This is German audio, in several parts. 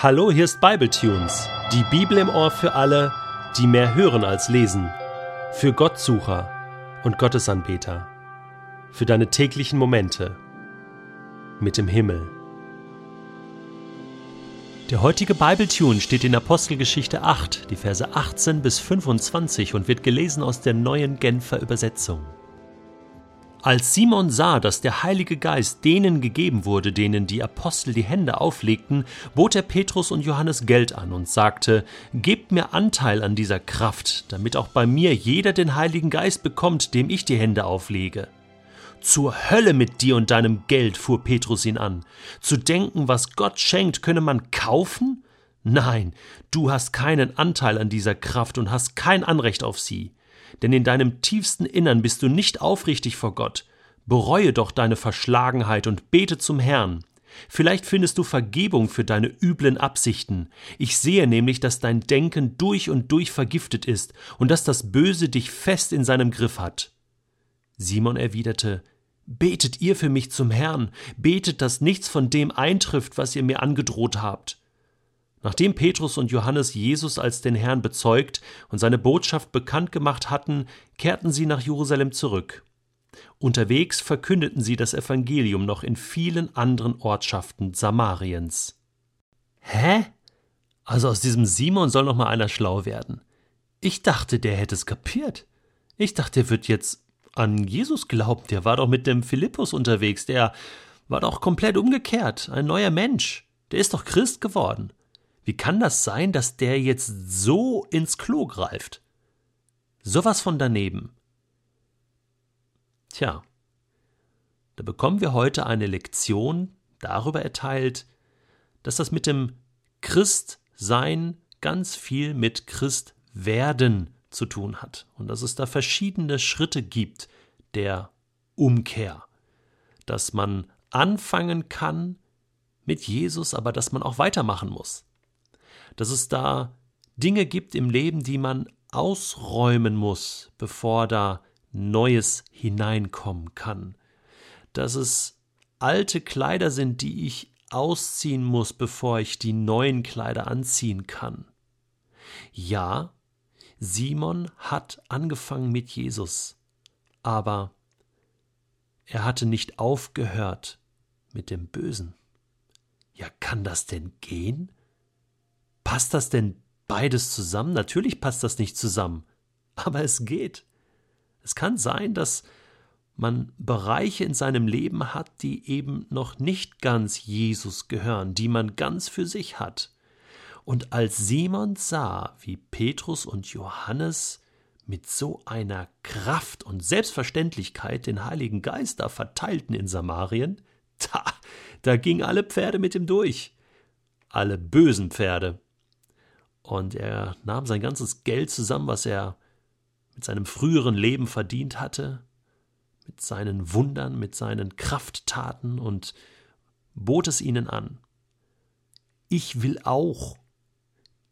Hallo, hier ist Bibletunes, die Bibel im Ohr für alle, die mehr hören als lesen, für Gottsucher und Gottesanbeter, für deine täglichen Momente mit dem Himmel. Der heutige Bibletune steht in Apostelgeschichte 8, die Verse 18 bis 25 und wird gelesen aus der neuen Genfer Übersetzung. Als Simon sah, dass der Heilige Geist denen gegeben wurde, denen die Apostel die Hände auflegten, bot er Petrus und Johannes Geld an und sagte, Gebt mir Anteil an dieser Kraft, damit auch bei mir jeder den Heiligen Geist bekommt, dem ich die Hände auflege. Zur Hölle mit dir und deinem Geld, fuhr Petrus ihn an. Zu denken, was Gott schenkt, könne man kaufen? Nein, du hast keinen Anteil an dieser Kraft und hast kein Anrecht auf sie denn in deinem tiefsten Innern bist du nicht aufrichtig vor Gott. Bereue doch deine Verschlagenheit und bete zum Herrn. Vielleicht findest du Vergebung für deine üblen Absichten. Ich sehe nämlich, dass dein Denken durch und durch vergiftet ist und dass das Böse dich fest in seinem Griff hat. Simon erwiderte, Betet ihr für mich zum Herrn, betet, dass nichts von dem eintrifft, was ihr mir angedroht habt. Nachdem Petrus und Johannes Jesus als den Herrn bezeugt und seine Botschaft bekannt gemacht hatten, kehrten sie nach Jerusalem zurück. Unterwegs verkündeten sie das Evangelium noch in vielen anderen Ortschaften Samariens. Hä? Also aus diesem Simon soll noch mal einer schlau werden. Ich dachte, der hätte es kapiert. Ich dachte, der wird jetzt an Jesus glauben. Der war doch mit dem Philippus unterwegs. Der war doch komplett umgekehrt. Ein neuer Mensch. Der ist doch Christ geworden. Wie kann das sein, dass der jetzt so ins Klo greift? Sowas von daneben. Tja, da bekommen wir heute eine Lektion darüber erteilt, dass das mit dem Christsein ganz viel mit Christwerden zu tun hat und dass es da verschiedene Schritte gibt der Umkehr, dass man anfangen kann mit Jesus, aber dass man auch weitermachen muss dass es da Dinge gibt im Leben, die man ausräumen muss, bevor da Neues hineinkommen kann. Dass es alte Kleider sind, die ich ausziehen muss, bevor ich die neuen Kleider anziehen kann. Ja, Simon hat angefangen mit Jesus, aber er hatte nicht aufgehört mit dem Bösen. Ja, kann das denn gehen? Passt das denn beides zusammen? Natürlich passt das nicht zusammen, aber es geht. Es kann sein, dass man Bereiche in seinem Leben hat, die eben noch nicht ganz Jesus gehören, die man ganz für sich hat. Und als Simon sah, wie Petrus und Johannes mit so einer Kraft und Selbstverständlichkeit den Heiligen Geist da verteilten in Samarien, da, da gingen alle Pferde mit ihm durch. Alle bösen Pferde. Und er nahm sein ganzes Geld zusammen, was er mit seinem früheren Leben verdient hatte, mit seinen Wundern, mit seinen Krafttaten und bot es ihnen an. Ich will auch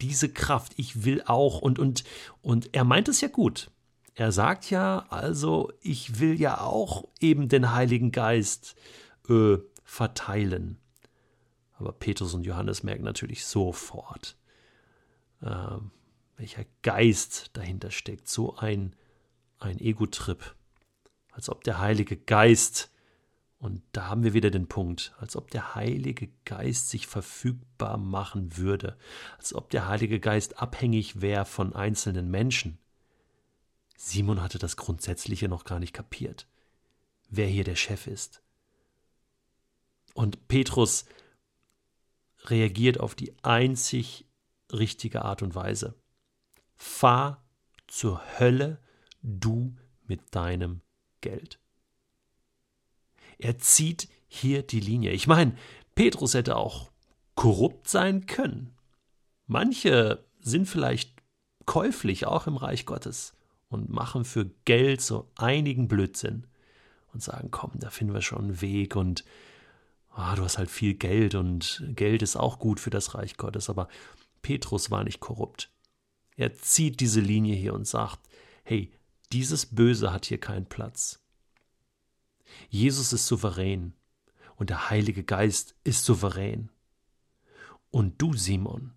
diese Kraft, ich will auch und und und er meint es ja gut. Er sagt ja, also ich will ja auch eben den Heiligen Geist äh, verteilen. Aber Petrus und Johannes merken natürlich sofort, äh, welcher Geist dahinter steckt. So ein, ein Ego-Trip. Als ob der Heilige Geist, und da haben wir wieder den Punkt, als ob der Heilige Geist sich verfügbar machen würde, als ob der Heilige Geist abhängig wäre von einzelnen Menschen. Simon hatte das Grundsätzliche noch gar nicht kapiert, wer hier der Chef ist. Und Petrus reagiert auf die einzig richtige Art und Weise. Fahr zur Hölle, du mit deinem Geld. Er zieht hier die Linie. Ich meine, Petrus hätte auch korrupt sein können. Manche sind vielleicht käuflich auch im Reich Gottes und machen für Geld so einigen Blödsinn und sagen, komm, da finden wir schon einen Weg und oh, du hast halt viel Geld und Geld ist auch gut für das Reich Gottes, aber Petrus war nicht korrupt. Er zieht diese Linie hier und sagt, hey, dieses Böse hat hier keinen Platz. Jesus ist souverän und der Heilige Geist ist souverän. Und du, Simon,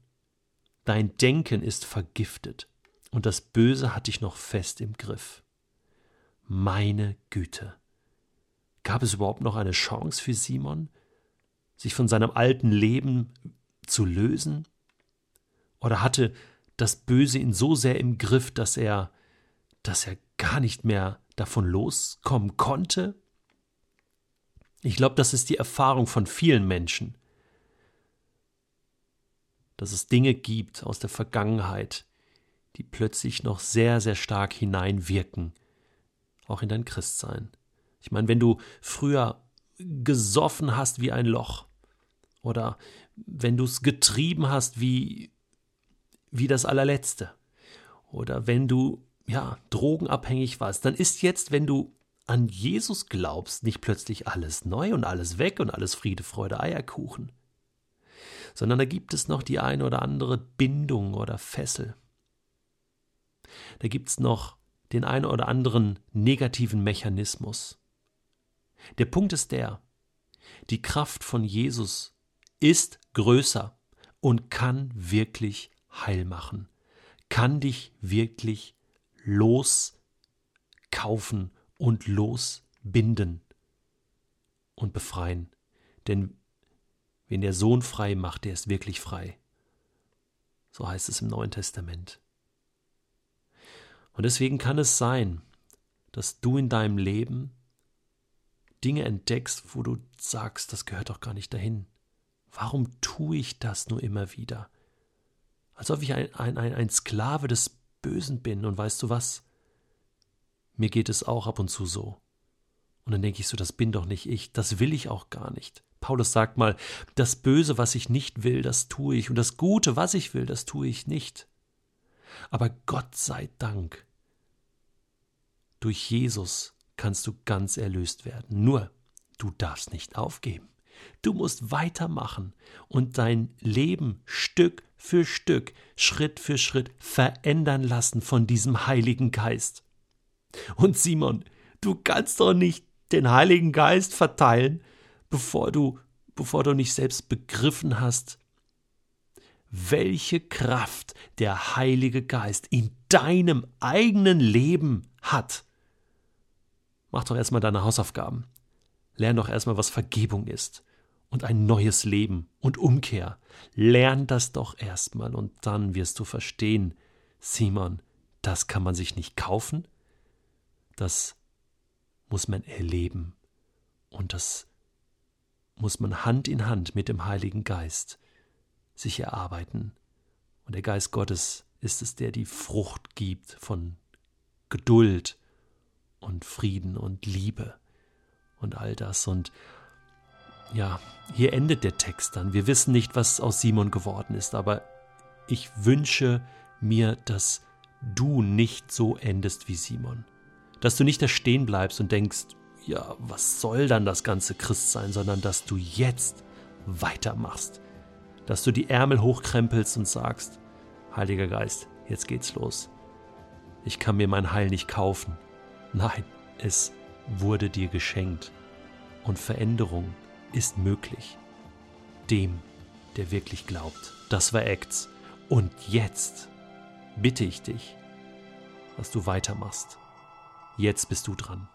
dein Denken ist vergiftet und das Böse hat dich noch fest im Griff. Meine Güte. Gab es überhaupt noch eine Chance für Simon, sich von seinem alten Leben zu lösen? Oder hatte das Böse ihn so sehr im Griff, dass er, dass er gar nicht mehr davon loskommen konnte? Ich glaube, das ist die Erfahrung von vielen Menschen, dass es Dinge gibt aus der Vergangenheit, die plötzlich noch sehr, sehr stark hineinwirken, auch in dein Christsein. Ich meine, wenn du früher gesoffen hast wie ein Loch oder wenn du es getrieben hast wie, wie das allerletzte oder wenn du ja drogenabhängig warst, dann ist jetzt, wenn du an Jesus glaubst, nicht plötzlich alles neu und alles weg und alles Friede, Freude, Eierkuchen, sondern da gibt es noch die eine oder andere Bindung oder Fessel. Da gibt es noch den einen oder anderen negativen Mechanismus. Der Punkt ist der, die Kraft von Jesus ist größer und kann wirklich heil machen, kann dich wirklich loskaufen und losbinden und befreien. Denn wen der Sohn frei macht, der ist wirklich frei. So heißt es im Neuen Testament. Und deswegen kann es sein, dass du in deinem Leben Dinge entdeckst, wo du sagst, das gehört doch gar nicht dahin. Warum tue ich das nur immer wieder? Als ob ich ein, ein, ein Sklave des Bösen bin und weißt du was? Mir geht es auch ab und zu so. Und dann denke ich so, das bin doch nicht ich, das will ich auch gar nicht. Paulus sagt mal, das Böse, was ich nicht will, das tue ich, und das Gute, was ich will, das tue ich nicht. Aber Gott sei Dank, durch Jesus kannst du ganz erlöst werden. Nur, du darfst nicht aufgeben. Du musst weitermachen und dein Leben Stück für Stück, Schritt für Schritt verändern lassen von diesem Heiligen Geist. Und Simon, du kannst doch nicht den Heiligen Geist verteilen, bevor du, bevor du nicht selbst begriffen hast, welche Kraft der Heilige Geist in deinem eigenen Leben hat. Mach doch erstmal deine Hausaufgaben. Lern doch erstmal, was Vergebung ist und ein neues Leben und Umkehr. Lern das doch erstmal und dann wirst du verstehen, Simon, das kann man sich nicht kaufen, das muss man erleben und das muss man Hand in Hand mit dem Heiligen Geist sich erarbeiten. Und der Geist Gottes ist es, der die Frucht gibt von Geduld und Frieden und Liebe und all das. Und ja, hier endet der Text dann. Wir wissen nicht, was aus Simon geworden ist, aber ich wünsche mir, dass du nicht so endest wie Simon. Dass du nicht da stehen bleibst und denkst, ja, was soll dann das ganze Christ sein, sondern dass du jetzt weitermachst. Dass du die Ärmel hochkrempelst und sagst, Heiliger Geist, jetzt geht's los. Ich kann mir mein Heil nicht kaufen. Nein, es wurde dir geschenkt. Und Veränderung ist möglich. Dem, der wirklich glaubt. Das war Acts. Und jetzt bitte ich dich, dass du weitermachst. Jetzt bist du dran.